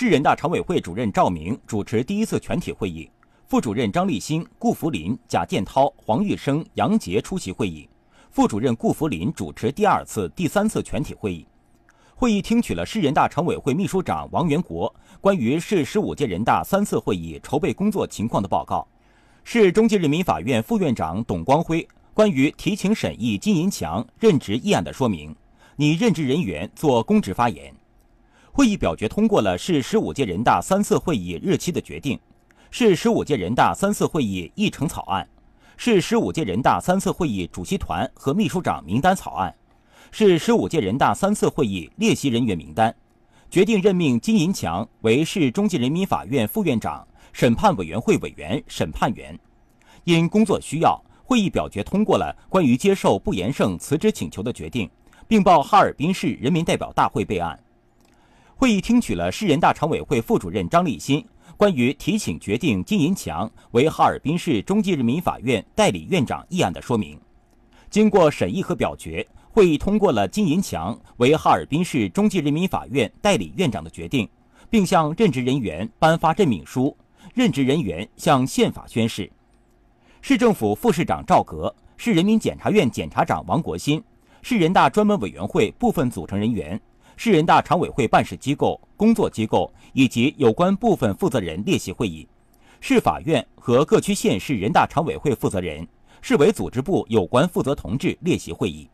市人大常委会主任赵明主持第一次全体会议，副主任张立新、顾福林、贾建涛、黄玉生、杨杰出席会议，副主任顾福林主持第二次、第三次全体会议。会议听取了市人大常委会秘书长王元国关于市十五届人大三次会议筹备工作情况的报告，市中级人民法院副院长董光辉关于提请审议金银强任职议案的说明，拟任职人员作公职发言。会议表决通过了市十五届人大三次会议日期的决定，市十五届人大三次会议议程草案，市十五届人大三次会议主席团和秘书长名单草案。市十五届人大三次会议列席人员名单，决定任命金银强为市中级人民法院副院长、审判委员会委员、审判员。因工作需要，会议表决通过了关于接受不言胜辞职请求的决定，并报哈尔滨市人民代表大会备案。会议听取了市人大常委会副主任张立新关于提请决定金银强为哈尔滨市中级人民法院代理院长议案的说明。经过审议和表决。会议通过了金银强为哈尔滨市中级人民法院代理院长的决定，并向任职人员颁发任命书，任职人员向宪法宣誓。市政府副市长赵格、市人民检察院检察长王国新、市人大专门委员会部分组成人员、市人大常委会办事机构、工作机构以及有关部分负责人列席会议，市法院和各区县市人大常委会负责人、市委组织部有关负责同志列席会议。